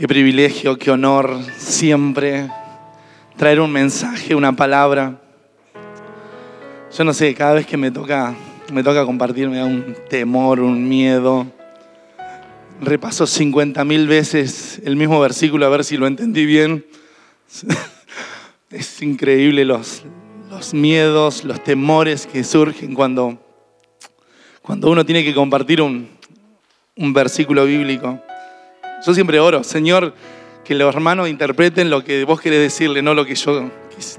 Qué privilegio, qué honor siempre traer un mensaje, una palabra. Yo no sé, cada vez que me toca, me toca compartir me da un temor, un miedo. Repaso 50 mil veces el mismo versículo a ver si lo entendí bien. Es increíble los, los miedos, los temores que surgen cuando, cuando uno tiene que compartir un, un versículo bíblico. Yo siempre oro, Señor, que los hermanos interpreten lo que vos querés decirle, no lo que yo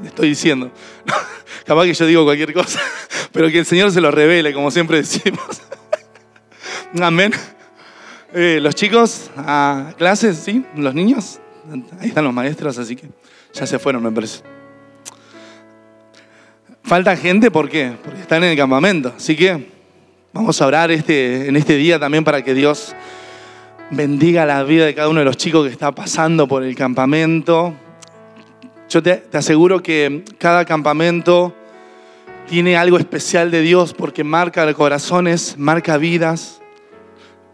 estoy diciendo. Capaz que yo digo cualquier cosa, pero que el Señor se lo revele, como siempre decimos. Amén. Eh, los chicos a clases, ¿sí? Los niños. Ahí están los maestros, así que ya se fueron, me parece. Falta gente, ¿por qué? Porque están en el campamento. Así que vamos a orar este, en este día también para que Dios bendiga la vida de cada uno de los chicos que está pasando por el campamento. Yo te, aseguro que cada campamento tiene algo especial de Dios porque marca corazones, marca vidas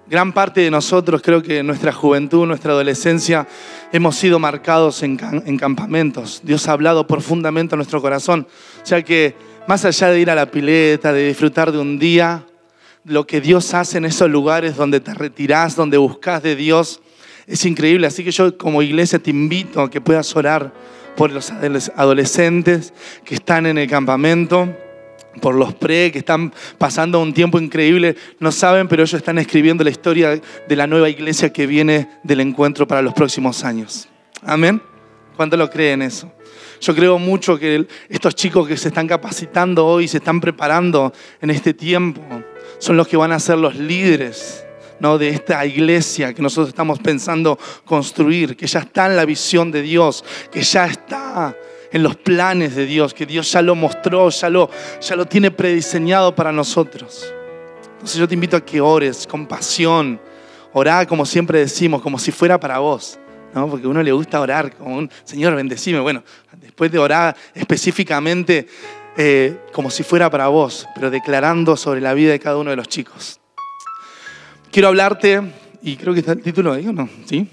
gran parte de nosotros, creo que en nuestra juventud, nuestra adolescencia, hemos sido marcados en, campamentos. Dios ha hablado profundamente a nuestro corazón. O sea que más allá de ir a la pileta, de disfrutar de un día, lo que Dios hace en esos lugares donde te retirás, donde buscas de Dios, es increíble. Así que yo como iglesia te invito a que puedas orar por los adolescentes que están en el campamento por los pre que están pasando un tiempo increíble, no saben, pero ellos están escribiendo la historia de la nueva iglesia que viene del encuentro para los próximos años. Amén. ¿Cuánto lo creen eso? Yo creo mucho que estos chicos que se están capacitando hoy, se están preparando en este tiempo, son los que van a ser los líderes ¿no? de esta iglesia que nosotros estamos pensando construir, que ya está en la visión de Dios, que ya está en los planes de Dios, que Dios ya lo mostró, ya lo, ya lo tiene prediseñado para nosotros. Entonces yo te invito a que ores con pasión, orá como siempre decimos, como si fuera para vos. ¿no? Porque a uno le gusta orar como un Señor, bendecime. Bueno, después de orar específicamente eh, como si fuera para vos, pero declarando sobre la vida de cada uno de los chicos. Quiero hablarte, y creo que está el título ahí, ¿o no? ¿Sí?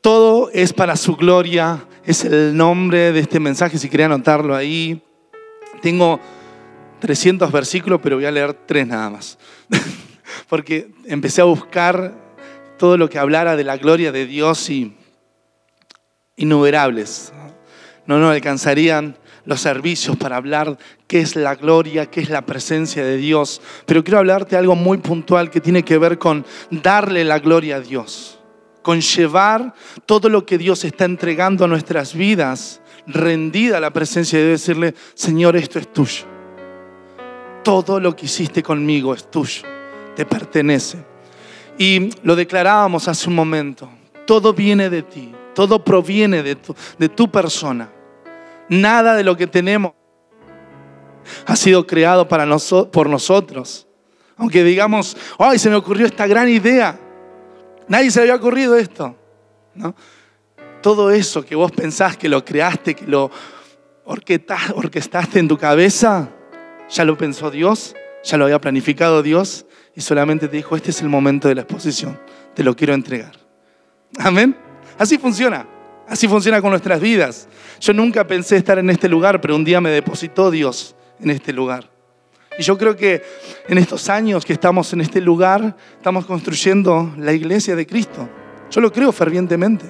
Todo es para su gloria es el nombre de este mensaje, si quería anotarlo ahí. Tengo 300 versículos, pero voy a leer tres nada más. Porque empecé a buscar todo lo que hablara de la gloria de Dios y innumerables. No nos alcanzarían los servicios para hablar qué es la gloria, qué es la presencia de Dios. Pero quiero hablarte algo muy puntual que tiene que ver con darle la gloria a Dios con llevar todo lo que Dios está entregando a nuestras vidas, rendida a la presencia de Dios, decirle, Señor, esto es tuyo. Todo lo que hiciste conmigo es tuyo, te pertenece. Y lo declarábamos hace un momento, todo viene de ti, todo proviene de tu persona. Nada de lo que tenemos ha sido creado para por nosotros. Aunque digamos, ay, se me ocurrió esta gran idea. Nadie se había ocurrido esto. ¿no? Todo eso que vos pensás que lo creaste, que lo orquestaste en tu cabeza, ya lo pensó Dios, ya lo había planificado Dios y solamente te dijo, este es el momento de la exposición, te lo quiero entregar. Amén. Así funciona. Así funciona con nuestras vidas. Yo nunca pensé estar en este lugar, pero un día me depositó Dios en este lugar. Y yo creo que en estos años que estamos en este lugar, estamos construyendo la iglesia de Cristo. Yo lo creo fervientemente.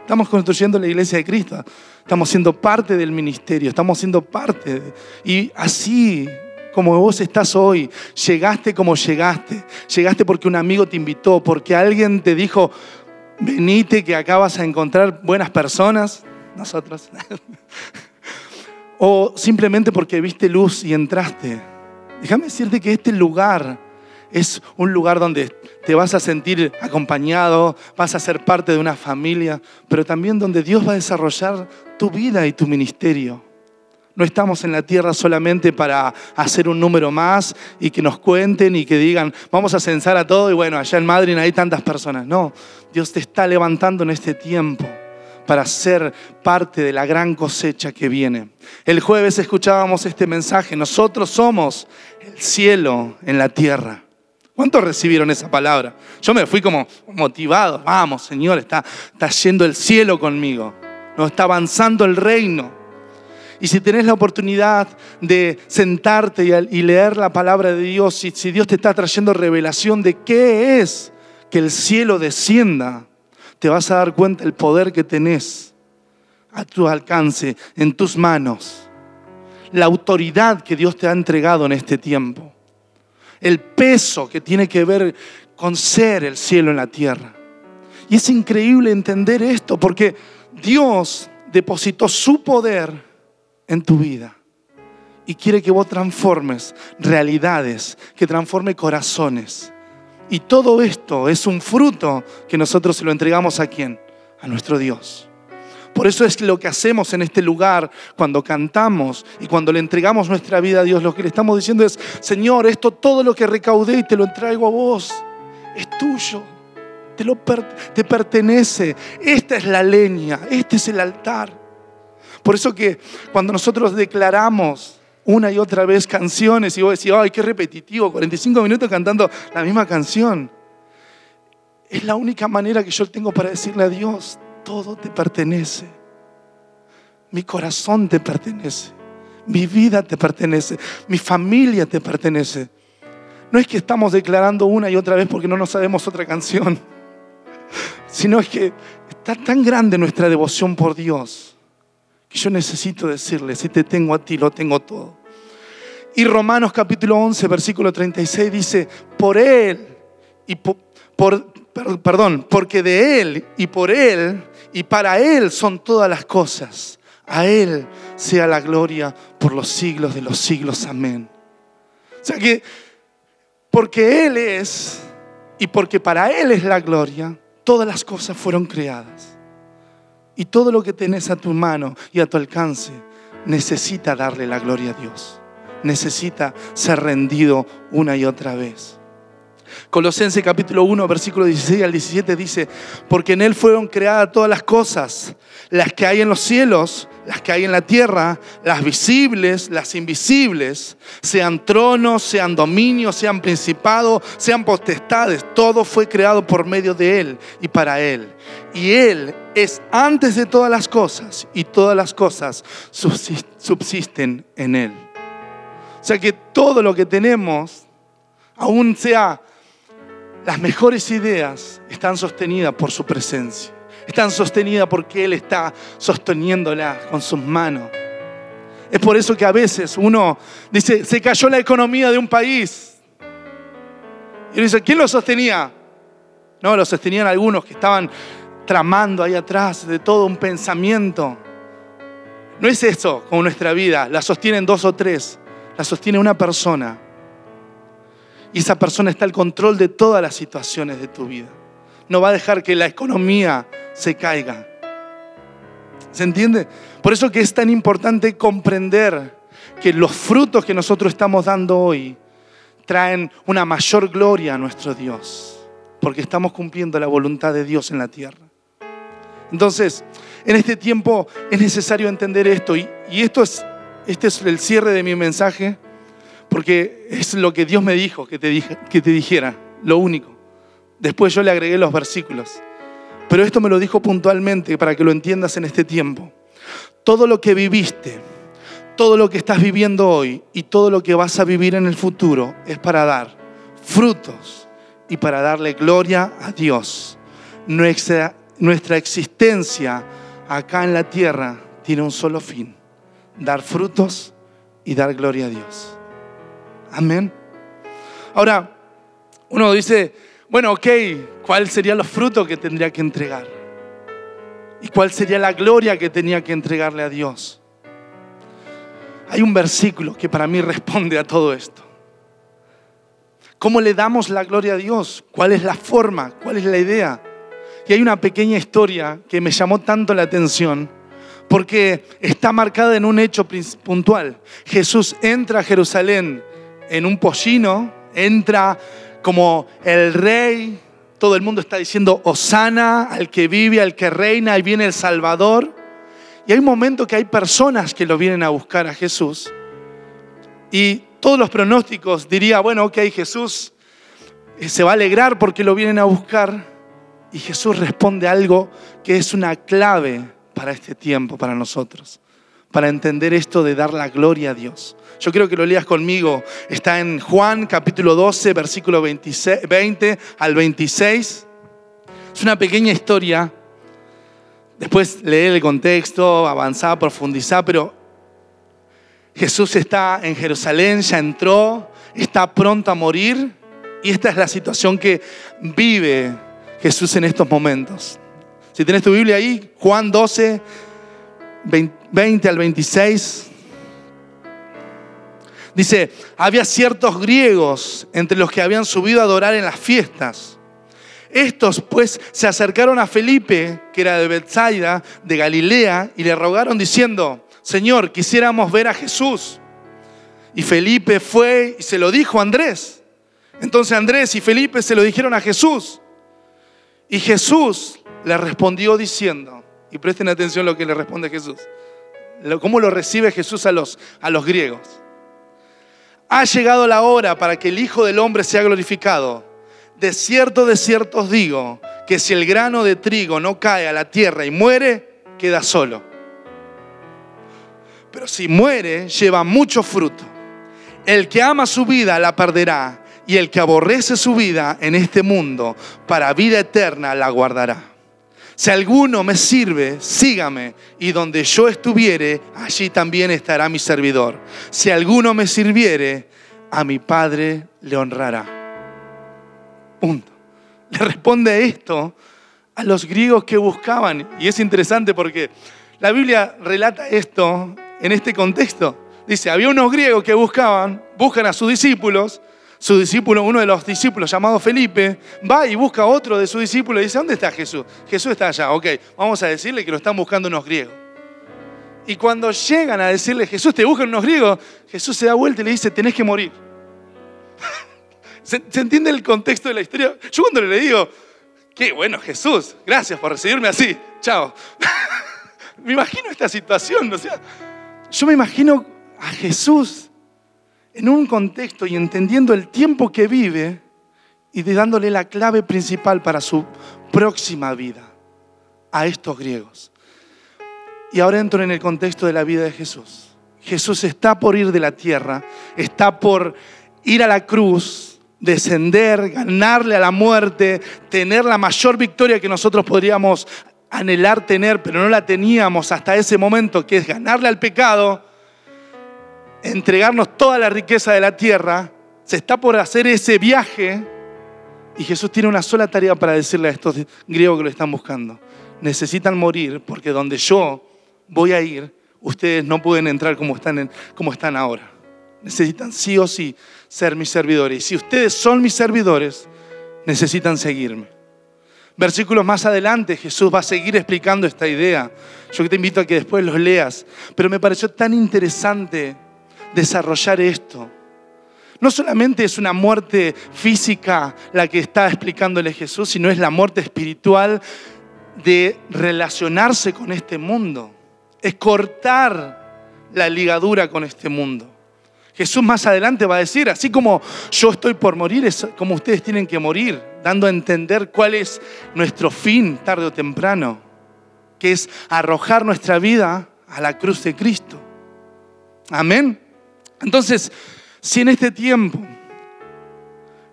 Estamos construyendo la iglesia de Cristo. Estamos siendo parte del ministerio, estamos siendo parte. y así como vos estás hoy, llegaste como llegaste. Llegaste porque un amigo te invitó, porque alguien te dijo, venite que acá vas a encontrar buenas personas. Nosotros. o simplemente porque viste luz y entraste. Déjame decirte que este lugar es un lugar donde te vas a sentir acompañado, vas a ser parte de una familia, pero también donde Dios va a desarrollar tu vida y tu ministerio. No estamos en la tierra solamente para hacer un número más y que nos cuenten y que digan, vamos a censar a todo y bueno, allá en Madrid hay tantas personas. No, Dios te está levantando en este tiempo para ser parte de la gran cosecha que viene. El jueves escuchábamos este mensaje, nosotros somos el cielo en la tierra. ¿Cuántos recibieron esa palabra? Yo me fui como motivado. Vamos, Señor, está, está yendo el cielo conmigo. No está avanzando el reino. Y si tenés la oportunidad de sentarte y, leer la palabra de Dios, si, si Dios te está trayendo revelación de qué es que el cielo descienda, te vas a dar cuenta el poder que tenés a tu alcance, en tus manos, la autoridad que Dios te ha entregado en este tiempo el peso que tiene que ver con ser el cielo en la tierra. Y es increíble entender esto porque Dios depositó su poder en tu vida y quiere que vos transformes realidades, que transforme corazones. Y todo esto es un fruto que nosotros se lo entregamos a quién? A nuestro Dios. Por eso es lo que hacemos en este lugar cuando cantamos y cuando le entregamos nuestra vida a Dios. Lo que le estamos diciendo es, Señor, esto todo lo que recaudé y te lo entrego a vos, es tuyo, te, lo te pertenece. Esta es la leña, este es el altar. Por eso que cuando nosotros declaramos una y otra vez canciones y vos decís, ay, qué repetitivo, 45 minutos cantando la misma canción. Es la única manera que yo tengo para decirle a Dios, todo te pertenece. Mi corazón te pertenece. Mi vida te pertenece. Mi familia te pertenece. No es que estamos declarando una y otra vez porque no nos sabemos otra canción, sino es que está tan grande nuestra devoción por Dios que yo necesito decirle, si te tengo a ti, lo tengo todo. Y Romanos capítulo 11, versículo 36 dice, por Él y por, perdón, porque de Él y por Él y para Él son todas las cosas. A Él sea la gloria por los siglos de los siglos. Amén. O sea que, porque Él es y porque para Él es la gloria, todas las cosas fueron creadas. Y todo lo que tenés a tu mano y a tu alcance necesita darle la gloria a Dios. Necesita ser rendido una y otra vez. Colosenses capítulo 1, versículo 16 al 17 dice, porque en Él fueron creadas todas las cosas, las que hay en los cielos, las que hay en la tierra, las visibles, las invisibles, sean tronos, sean dominios, sean principados, sean potestades, todo fue creado por medio de Él y para Él. Y Él es antes de todas las cosas y todas las cosas subsisten en Él. O sea que todo lo que tenemos, aún sea las mejores ideas están sostenidas por su presencia. Están sostenidas porque Él está sosteniéndolas con sus manos. Es por eso que a veces uno dice, se cayó la economía de un país. Y uno dice, ¿quién lo sostenía? No, lo sostenían algunos que estaban tramando ahí atrás de todo un pensamiento. No es eso como nuestra vida, la sostienen dos o tres, la sostiene una persona. Y esa persona está al control de todas las situaciones de tu vida. No va a dejar que la economía se caiga. ¿Se entiende? Por eso que es tan importante comprender que los frutos que nosotros estamos dando hoy traen una mayor gloria a nuestro Dios, porque estamos cumpliendo la voluntad de Dios en la tierra. Entonces, en este tiempo es necesario entender esto y, esto es, este es el cierre de mi mensaje porque es lo que Dios me dijo que te, dijera, lo único. Después yo le agregué los versículos. Pero esto me lo dijo puntualmente para que lo entiendas en este tiempo. Todo lo que viviste, todo lo que estás viviendo hoy y todo lo que vas a vivir en el futuro es para dar frutos y para darle gloria a Dios. Nuestra existencia acá en la tierra tiene un solo fin, dar frutos y dar gloria a Dios. Amén. Ahora, uno dice, bueno, ok, ¿cuál sería los frutos que tendría que entregar? ¿Y cuál sería la gloria que tenía que entregarle a Dios? Hay un versículo que para mí responde a todo esto. ¿Cómo le damos la gloria a Dios? ¿Cuál es la forma? ¿Cuál es la idea? Y hay una pequeña historia que me llamó tanto la atención porque está marcada en un hecho puntual. Jesús entra a Jerusalén en un pollino, entra como el rey, todo el mundo está diciendo Osana al que vive, al que reina, ahí viene el Salvador. Y hay un momento que hay personas que lo vienen a buscar a Jesús. Y todos los pronósticos diría, bueno, ok, Jesús eh, se va a alegrar porque lo vienen a buscar. Y Jesús responde algo que es una clave para este tiempo, para nosotros, para entender esto de dar la gloria a Dios. Yo quiero que lo leas conmigo. Está en Juan capítulo 12, versículo 20 al 26. Es una pequeña historia. Después leer el contexto, avanzar, profundizar, pero Jesús está en Jerusalén, ya entró, está pronto a morir y esta es la situación que vive Jesús en estos momentos. Si tienes tu Biblia ahí, Juan 12, 20 al 26. Dice, había ciertos griegos entre los que habían subido a adorar en las fiestas. Estos pues se acercaron a Felipe, que era de Bethsaida, de Galilea, y le rogaron diciendo, Señor, quisiéramos ver a Jesús. Y Felipe fue y se lo dijo a Andrés. Entonces Andrés y Felipe se lo dijeron a Jesús. Y Jesús le respondió diciendo, y presten atención a lo que le responde Jesús, cómo lo recibe Jesús a los, a los griegos. Ha llegado la hora para que el Hijo del Hombre sea glorificado. De cierto, de cierto os digo, que si el grano de trigo no cae a la tierra y muere, queda solo. Pero si muere, lleva mucho fruto. El que ama su vida la perderá, y el que aborrece su vida en este mundo, para vida eterna la guardará. Si alguno me sirve, sígame, y donde yo estuviere, allí también estará mi servidor. Si alguno me sirviere, a mi Padre le honrará. Punto. Le responde esto a los griegos que buscaban, y es interesante porque la Biblia relata esto en este contexto. Dice, había unos griegos que buscaban, buscan a sus discípulos, su discípulo, uno de los discípulos llamado Felipe, va y busca a otro de sus discípulos y dice, ¿dónde está Jesús? Jesús está allá, ok, vamos a decirle que lo están buscando unos griegos. Y cuando llegan a decirle, Jesús, te buscan unos griegos, Jesús se da vuelta y le dice, tenés que morir. ¿Se, entiende el contexto de la historia? Yo cuando le digo, qué bueno Jesús, gracias por recibirme así, chao. me imagino esta situación, o sea, yo me imagino a Jesús en un contexto y entendiendo el tiempo que vive y dándole la clave principal para su próxima vida a estos griegos. Y ahora entro en el contexto de la vida de Jesús. Jesús está por ir de la tierra, está por ir a la cruz, descender, ganarle a la muerte, tener la mayor victoria que nosotros podríamos anhelar tener, pero no la teníamos hasta ese momento, que es ganarle al pecado entregarnos toda la riqueza de la tierra, se está por hacer ese viaje y Jesús tiene una sola tarea para decirle a estos griegos que lo están buscando. Necesitan morir porque donde yo voy a ir, ustedes no pueden entrar como están, como están ahora. Necesitan sí o sí ser mis servidores. Y si ustedes son mis servidores, necesitan seguirme. Versículos más adelante Jesús va a seguir explicando esta idea. Yo te invito a que después los leas. Pero me pareció tan interesante desarrollar esto. No solamente es una muerte física la que está explicándole Jesús, sino es la muerte espiritual de relacionarse con este mundo. Es cortar la ligadura con este mundo. Jesús más adelante va a decir, así como yo estoy por morir, es como ustedes tienen que morir, dando a entender cuál es nuestro fin tarde o temprano, que es arrojar nuestra vida a la cruz de Cristo. Amén. Entonces, si en este tiempo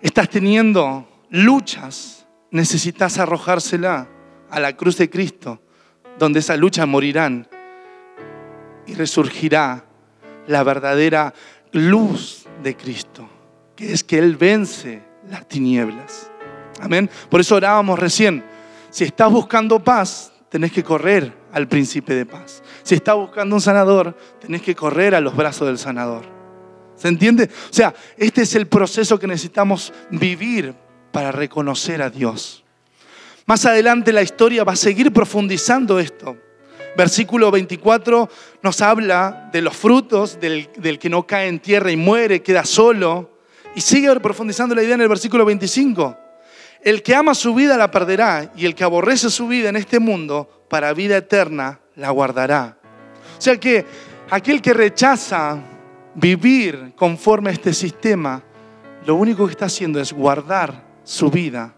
estás teniendo luchas, necesitas arrojársela a la cruz de Cristo, donde esa lucha morirán y resurgirá la verdadera luz de Cristo, que es que Él vence las tinieblas. Amén. Por eso orábamos recién. Si estás buscando paz, tenés que correr al príncipe de paz. Si estás buscando un sanador, tenés que correr a los brazos del sanador. ¿Se entiende? O sea, este es el proceso que necesitamos vivir para reconocer a Dios. Más adelante la historia va a seguir profundizando esto. Versículo 24 nos habla de los frutos del, que no cae en tierra y muere, queda solo. Y sigue profundizando la idea en el versículo 25. El que ama su vida la perderá y el que aborrece su vida en este mundo, para vida eterna la guardará. O sea que aquel que rechaza vivir conforme a este sistema, lo único que está haciendo es guardar su vida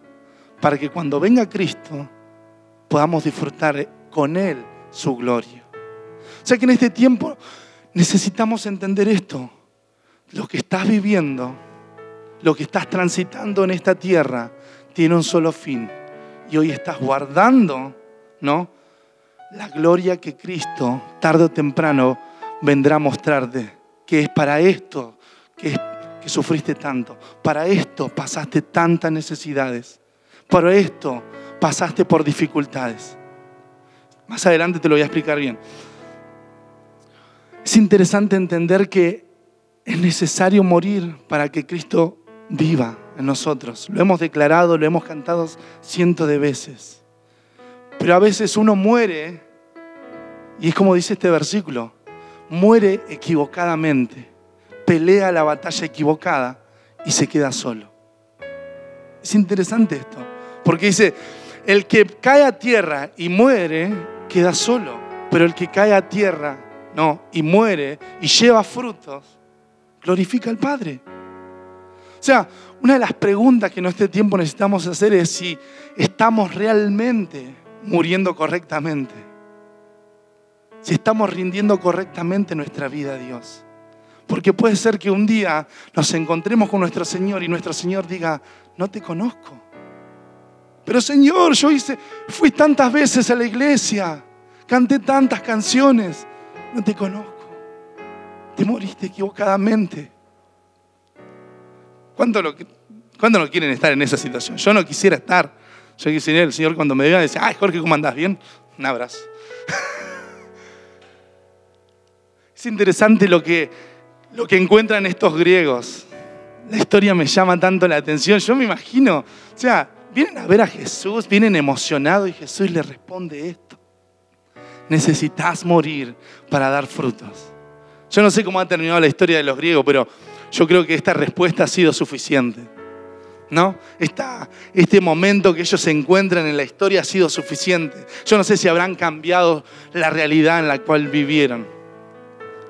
para que cuando venga Cristo podamos disfrutar con Él su gloria. O sea que en este tiempo necesitamos entender esto. Lo que estás viviendo, lo que estás transitando en esta tierra, tiene un solo fin. Y hoy estás guardando, ¿no? La gloria que Cristo tarde o temprano vendrá a mostrarte, que es para esto que, que sufriste tanto, para esto pasaste tantas necesidades, para esto pasaste por dificultades. Más adelante te lo voy a explicar bien. Es interesante entender que es necesario morir para que Cristo viva en nosotros. Lo hemos declarado, lo hemos cantado cientos de veces. Pero a veces uno muere, y es como dice este versículo, muere equivocadamente, pelea la batalla equivocada y se queda solo. Es interesante esto, porque dice, el que cae a tierra y muere, queda solo, pero el que cae a tierra, no, y muere y lleva frutos, glorifica al Padre. O sea, una de las preguntas que en este tiempo necesitamos hacer es si estamos realmente muriendo correctamente. Si estamos rindiendo correctamente nuestra vida a Dios. Porque puede ser que un día nos encontremos con nuestro Señor y nuestro Señor diga, no te conozco. Pero Señor, yo hice, fui tantas veces a la iglesia, canté tantas canciones, no te conozco. Te moriste equivocadamente. ¿Cuánto, lo, no quieren estar en esa situación? Yo no quisiera estar. Yo quisiera, el Señor cuando me vea decir, ay Jorge, ¿cómo andás? ¿Bien? Un abrazo. es interesante lo que, lo que encuentran estos griegos. La historia me llama tanto la atención. Yo me imagino, o sea, vienen a ver a Jesús, vienen emocionados y Jesús les responde esto. Necesitas morir para dar frutos. Yo no sé cómo ha terminado la historia de los griegos, pero yo creo que esta respuesta ha sido suficiente. ¿No? este momento que ellos se encuentran en la historia ha sido suficiente. Yo no sé si habrán cambiado la realidad en la cual vivieron.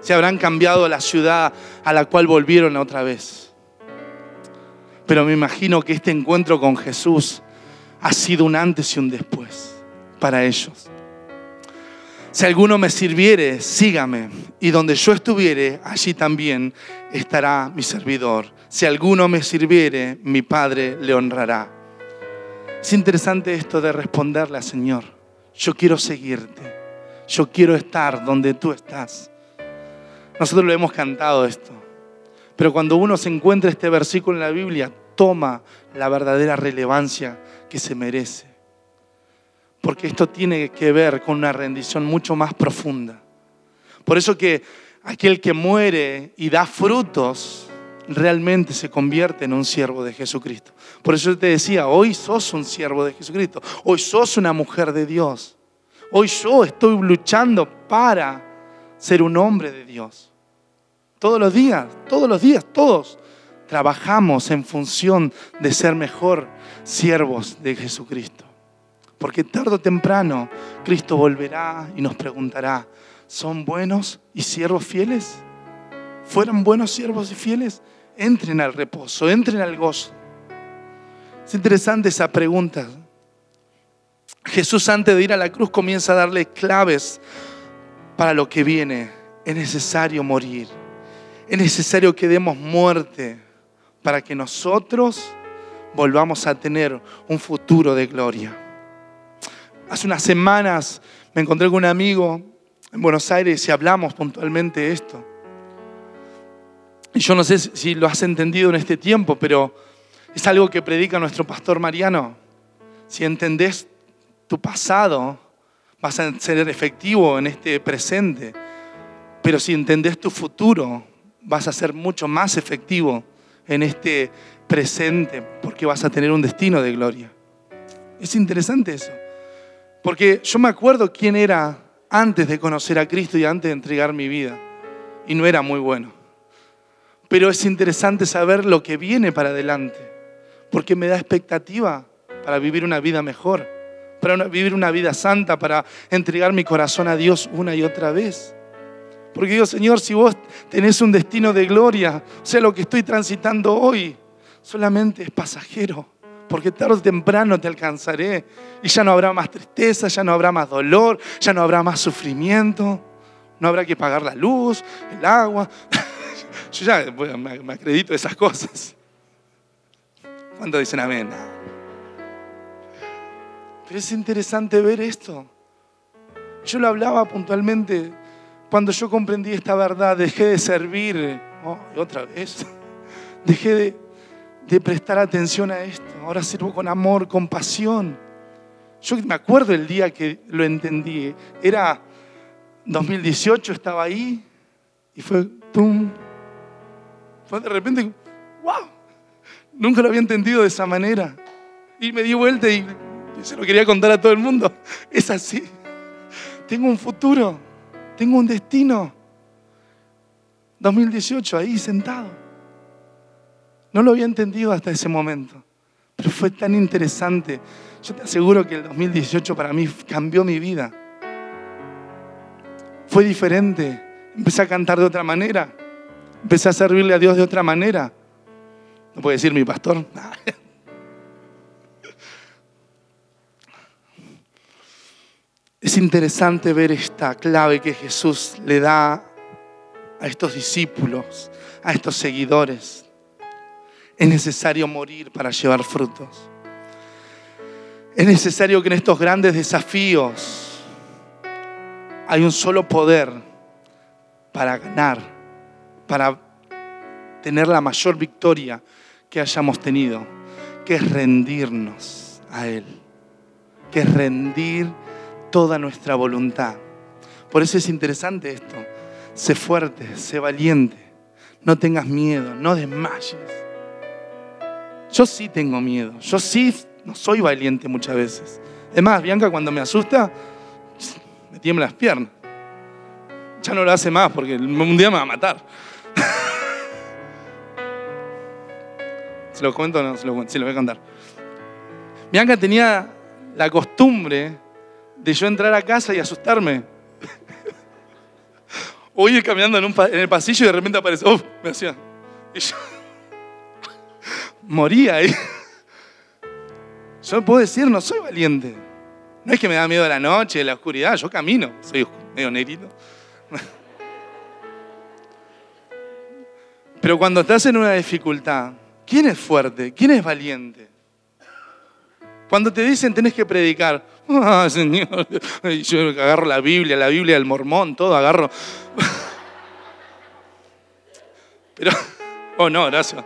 Si habrán cambiado la ciudad a la cual volvieron otra vez. Pero me imagino que este encuentro con Jesús ha sido un antes y un después para ellos. Si alguno me sirviere, sígame, y donde yo estuviere, allí también estará mi servidor. Si alguno me sirviere, mi Padre le honrará. Es interesante esto de responderle al Señor, yo quiero seguirte, yo quiero estar donde tú estás. Nosotros lo hemos cantado esto, pero cuando uno se encuentra este versículo en la Biblia, toma la verdadera relevancia que se merece porque esto tiene que ver con una rendición mucho más profunda. Por eso que aquel que muere y da frutos realmente se convierte en un siervo de Jesucristo. Por eso yo te decía, hoy sos un siervo de Jesucristo, hoy sos una mujer de Dios, hoy yo estoy luchando para ser un hombre de Dios. Todos los días, todos los días, todos trabajamos en función de ser mejor siervos de Jesucristo. Porque tarde o temprano Cristo volverá y nos preguntará, ¿son buenos y siervos fieles? ¿Fueron buenos siervos y fieles? Entren al reposo, entren al gozo. Es interesante esa pregunta. Jesús antes de ir a la cruz comienza a darle claves para lo que viene. Es necesario morir. Es necesario que demos muerte para que nosotros volvamos a tener un futuro de gloria. Hace unas semanas me encontré con un amigo en Buenos Aires y hablamos puntualmente de esto. Y yo no sé si lo has entendido en este tiempo, pero es algo que predica nuestro pastor Mariano. Si entendés tu pasado, vas a ser efectivo en este presente. Pero si entendés tu futuro, vas a ser mucho más efectivo en este presente, porque vas a tener un destino de gloria. Es interesante eso. Porque yo me acuerdo quién era antes de conocer a Cristo y antes de entregar mi vida. Y no era muy bueno. Pero es interesante saber lo que viene para adelante. Porque me da expectativa para vivir una vida mejor. Para vivir una vida santa. Para entregar mi corazón a Dios una y otra vez. Porque digo, Señor, si vos tenés un destino de gloria, sea, lo que estoy transitando hoy, solamente es pasajero porque tarde o temprano te alcanzaré. Y ya no habrá más tristeza, ya no habrá más dolor, ya no habrá más sufrimiento. No habrá que pagar la luz, el agua. Yo ya me acredito de esas cosas. ¿Cuántos dicen amén? Pero es interesante ver esto. Yo lo hablaba puntualmente cuando yo comprendí esta verdad, dejé de servir, oh, otra vez, dejé de, de prestar atención a esto. Ahora sirvo con amor, con pasión. Yo me acuerdo el día que lo entendí. Era 2018, estaba ahí y fue, ¡tum! Fue de repente, ¡wow! Nunca lo había entendido de esa manera. Y me di vuelta y se lo quería contar a todo el mundo. Es así. Tengo un futuro, tengo un destino. 2018, ahí sentado. No lo había entendido hasta ese momento, pero fue tan interesante. Yo te aseguro que el 2018 para mí cambió mi vida. Fue diferente. Empecé a cantar de otra manera. Empecé a servirle a Dios de otra manera. No puede decir mi pastor. Es interesante ver esta clave que Jesús le da a estos discípulos, a estos seguidores. Es necesario morir para llevar frutos. Es necesario que en estos grandes desafíos hay un solo poder para ganar, para tener la mayor victoria que hayamos tenido, que es rendirnos a Él, que es rendir toda nuestra voluntad. Por eso es interesante esto. Sé fuerte, sé valiente. No tengas miedo, no desmayes. Yo sí tengo miedo. Yo sí no soy valiente muchas veces. Es más, Bianca cuando me asusta, me tiembla las piernas. Ya no lo hace más porque un día me va a matar. ¿Se lo cuento o no? Se lo, sí, lo voy a contar. Bianca tenía la costumbre de yo entrar a casa y asustarme. o ir caminando en, el pasillo y de repente aparece, ¡oh! Me hacía. Y yo moría ahí. Yo puedo decir, no soy valiente. No es que me da miedo la noche, la oscuridad, yo camino, soy medio negrito. Pero cuando estás en una dificultad, ¿quién es fuerte? ¿Quién es valiente? Cuando te dicen tenés que predicar, ah, Señor, yo agarro la Biblia, la Biblia del mormón, todo agarro. Pero, oh no, gracias.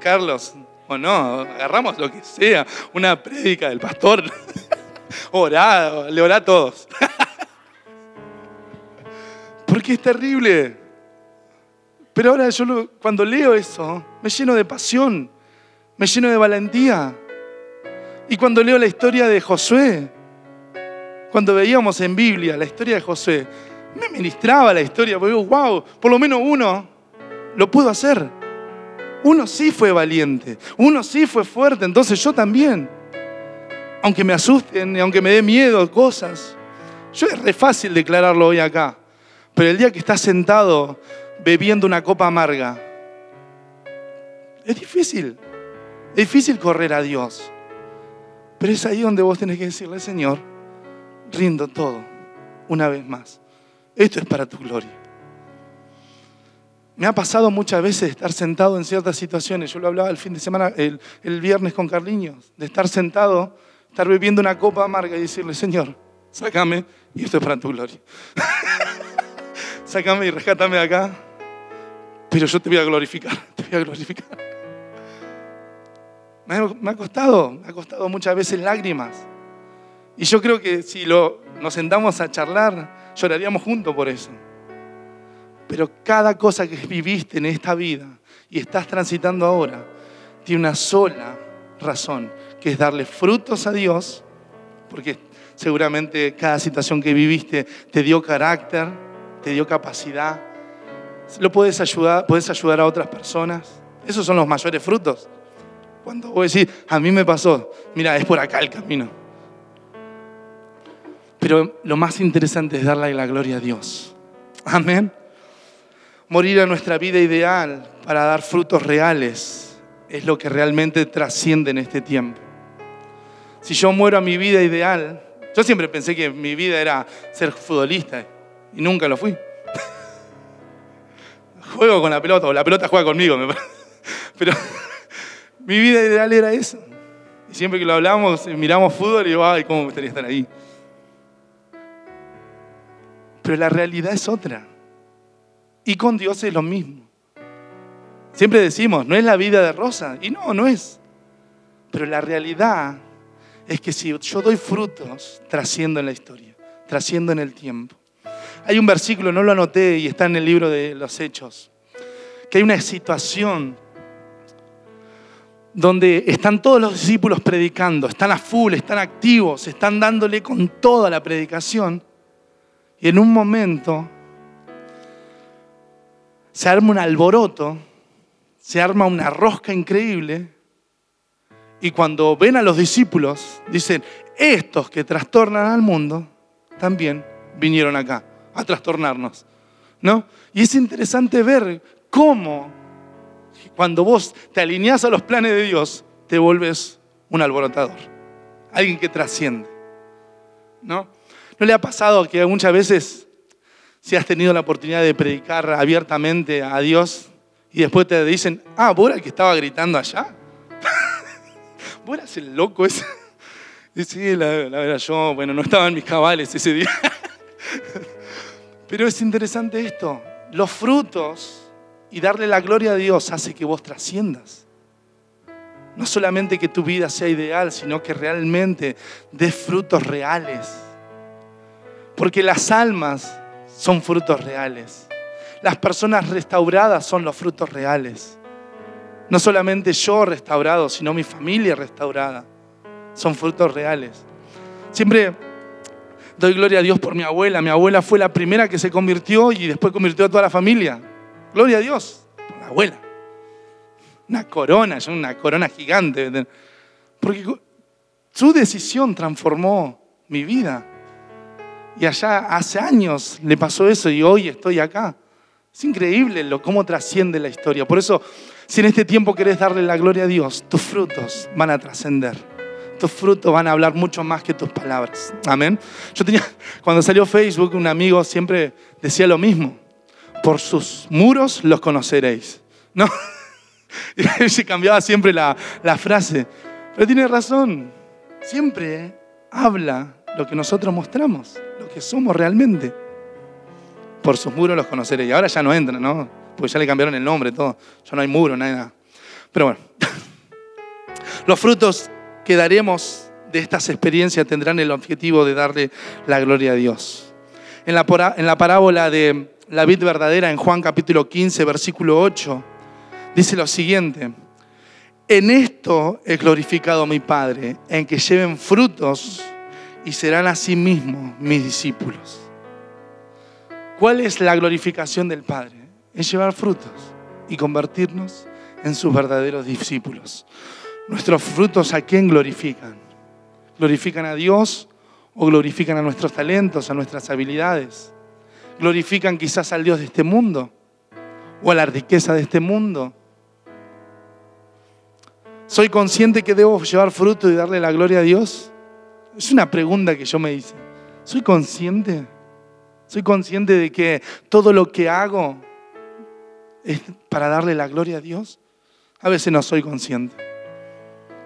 Carlos, oh no, agarramos lo que sea, una prédica del pastor. Orá, le orá a todos. Porque es terrible. Pero ahora yo cuando leo eso, me lleno de pasión, me lleno de valentía. Y cuando leo la historia de Josué, cuando veíamos en Biblia la historia de Josué, me ministraba la historia, porque digo, wow, por lo menos uno lo pudo hacer. Uno sí fue valiente, uno sí fue fuerte, entonces yo también. Aunque me asusten, y aunque me dé miedo cosas, yo es re fácil declararlo hoy acá, pero el día que estás sentado bebiendo una copa amarga, es difícil, es difícil correr a Dios. Pero es ahí donde vos tenés que decirle, Señor, rindo todo, una vez más. Esto es para tu gloria. Me ha pasado muchas veces estar sentado en ciertas situaciones. Yo lo hablaba el fin de semana, el, viernes con Carliños, de estar sentado, estar bebiendo una copa amarga y decirle, Señor, sácame y esto es para tu gloria. sácame y rescátame de acá, pero yo te voy a glorificar, te voy a glorificar. Me ha costado, me ha costado muchas veces lágrimas. Y yo creo que si lo, nos sentamos a charlar, lloraríamos juntos por eso. Pero cada cosa que viviste en esta vida y estás transitando ahora, tiene una sola razón, que es darle frutos a Dios, porque seguramente cada situación que viviste te dio carácter, te dio capacidad. Lo puedes ayudar, puedes ayudar a otras personas. Esos son los mayores frutos. Cuando vos decís, a mí me pasó, mira, es por acá el camino. Pero lo más interesante es darle la gloria a Dios. Amén. Morir a nuestra vida ideal para dar frutos reales es lo que realmente trasciende en este tiempo. si yo muero a mi vida ideal, yo siempre pensé que mi vida era ser futbolista y nunca lo fui. Juego con la pelota, o la pelota juega conmigo, me pero mi vida ideal era eso. Y siempre que lo hablamos, miramos fútbol y digo, ay, cómo me gustaría estar ahí. Pero la realidad es otra. Y con Dios es lo mismo. Siempre decimos, no es la vida de Rosa. Y no, no es. Pero la realidad es que si yo doy frutos, trasciendo en la historia, trasciendo en el tiempo. Hay un versículo, no lo anoté y está en el libro de los Hechos, que hay una situación donde están todos los discípulos predicando, están a full, están activos, están dándole con toda la predicación. Y en un momento se arma un alboroto, se arma una rosca increíble, y cuando ven a los discípulos, dicen, estos que trastornan al mundo, también vinieron acá a trastornarnos. ¿No? Y es interesante ver cómo cuando vos te alineás a los planes de Dios, te vuelves un alborotador, alguien que trasciende. ¿No? ¿No le ha pasado que muchas veces si has tenido la oportunidad de predicar abiertamente a Dios y después te dicen, ah, ¿vos el que estaba gritando allá? ¿Vos eras el loco ese? Y sí, la, verdad, yo, bueno, no estaba en mis cabales ese día. Pero es interesante esto, los frutos y darle la gloria a Dios hace que vos trasciendas. No solamente que tu vida sea ideal, sino que realmente des frutos reales. Porque las almas son frutos reales. Las personas restauradas son los frutos reales. No solamente yo restaurado, sino mi familia restaurada. Son frutos reales. Siempre doy gloria a Dios por mi abuela. Mi abuela fue la primera que se convirtió y después convirtió a toda la familia. Gloria a Dios por la abuela. Una corona, una corona gigante. Porque su decisión transformó mi vida. Y allá hace años le pasó eso y hoy estoy acá. Es increíble lo, cómo trasciende la historia. Por eso, si en este tiempo querés darle la gloria a Dios, tus frutos van a trascender. Tus frutos van a hablar mucho más que tus palabras. Amén. Yo tenía, cuando salió Facebook, un amigo siempre decía lo mismo. Por sus muros los conoceréis. ¿No? Y cambiaba siempre la, la frase. Pero tiene razón. Siempre habla lo que nosotros mostramos que somos realmente. Por sus muros los conoceré. Y ahora ya no entran, ¿no? Porque ya le cambiaron el nombre, todo. Ya no hay muro, nada. Pero bueno, los frutos que daremos de estas experiencias tendrán el objetivo de darle la gloria a Dios. En la, en la parábola de la vid verdadera, en Juan capítulo 15, versículo 8, dice lo siguiente. En esto he glorificado a mi Padre, en que lleven frutos y serán asimismo mis discípulos. ¿Cuál es la glorificación del Padre? Es llevar frutos y convertirnos en sus verdaderos discípulos. Nuestros frutos a quién glorifican? ¿Glorifican a Dios o glorifican a nuestros talentos, a nuestras habilidades? ¿Glorifican quizás al Dios de este mundo o a la riqueza de este mundo? ¿Soy consciente que debo llevar fruto y darle la gloria a Dios? Es una pregunta que yo me hice. ¿Soy consciente? ¿Soy consciente de que todo lo que hago es para darle la gloria a Dios? A veces no soy consciente.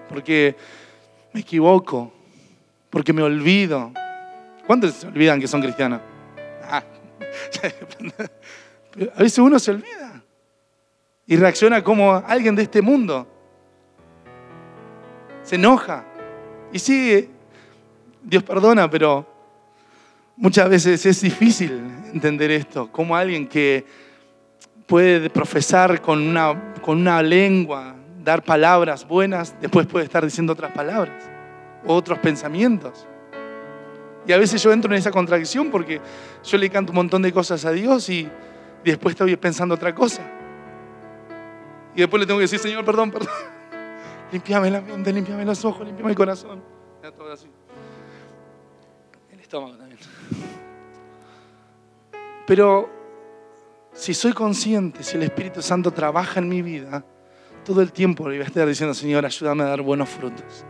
Porque me equivoco. Porque me olvido. ¿Cuántos se olvidan que son cristianos? Ah, a veces uno se olvida. Y reacciona como alguien de este mundo. Se enoja. Y sigue Dios perdona, pero muchas veces es difícil entender esto. Como alguien que puede profesar con una, con una lengua, dar palabras buenas, después puede estar diciendo otras palabras, otros pensamientos. Y a veces yo entro en esa contradicción porque yo le canto un montón de cosas a Dios y después estoy pensando otra cosa. Y después le tengo que decir, Señor, perdón, perdón. Limpiame la mente, limpiame los ojos, limpiame el corazón. Pero si soy consciente, si el Espíritu Santo trabaja en mi vida, todo el tiempo le voy a estar diciendo, Señor, ayúdame a dar buenos frutos.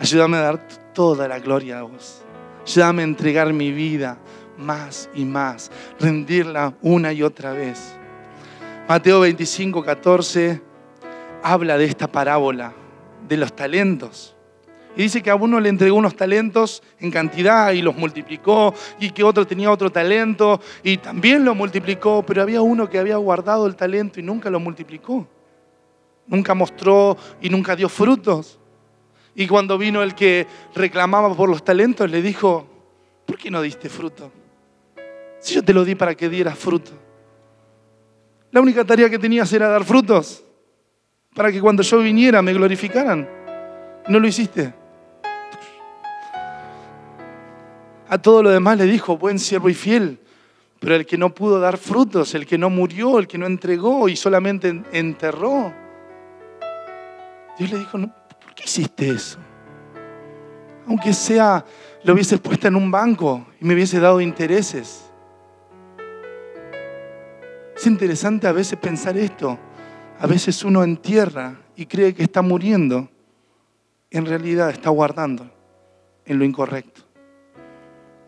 Ayúdame a dar toda la gloria a vos. Ayúdame a entregar mi vida más y más, rendirla una y otra vez. Mateo 25, 14 habla de esta parábola, de los talentos. Y dice que a uno le entregó unos talentos en cantidad y los multiplicó, y que otro tenía otro talento y también lo multiplicó, pero había uno que había guardado el talento y nunca lo multiplicó. Nunca mostró y nunca dio frutos. Y cuando vino el que reclamaba por los talentos, le dijo, ¿por qué no diste fruto? Si yo te lo di para que dieras fruto. La única tarea que tenías era dar frutos, para que cuando yo viniera me glorificaran. No lo hiciste. A todo lo demás le dijo, buen siervo y fiel. Pero el que no pudo dar frutos, el que no murió, el que no entregó y solamente enterró. Dios le dijo, ¿por qué hiciste eso? Aunque sea, lo hubiese puesto en un banco y me hubiese dado intereses. Es interesante a veces pensar esto. A veces uno entierra y cree que está muriendo. En realidad está guardando en lo incorrecto.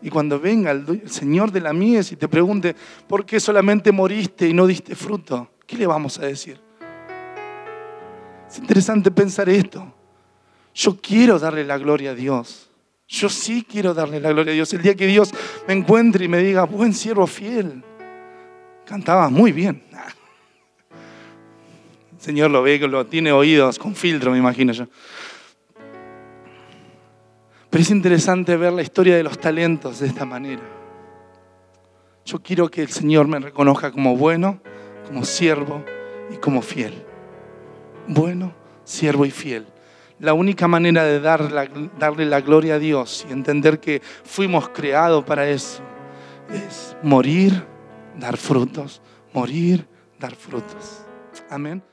Y cuando venga el, Señor de la mies y te pregunte, ¿por qué solamente moriste y no diste fruto? ¿Qué le vamos a decir? Es interesante pensar esto. Yo quiero darle la gloria a Dios. Yo sí quiero darle la gloria a Dios. El día que Dios me encuentre y me diga, buen siervo fiel, cantaba muy bien. El Señor lo ve, lo tiene oídos con filtro, me imagino yo. Pero es interesante ver la historia de los talentos de esta manera. Yo quiero que el Señor me reconozca como bueno, como siervo y como fiel. Bueno, siervo y fiel. La única manera de darle la gloria a Dios y entender que fuimos creados para eso es morir, dar frutos, morir, dar frutos. Amén.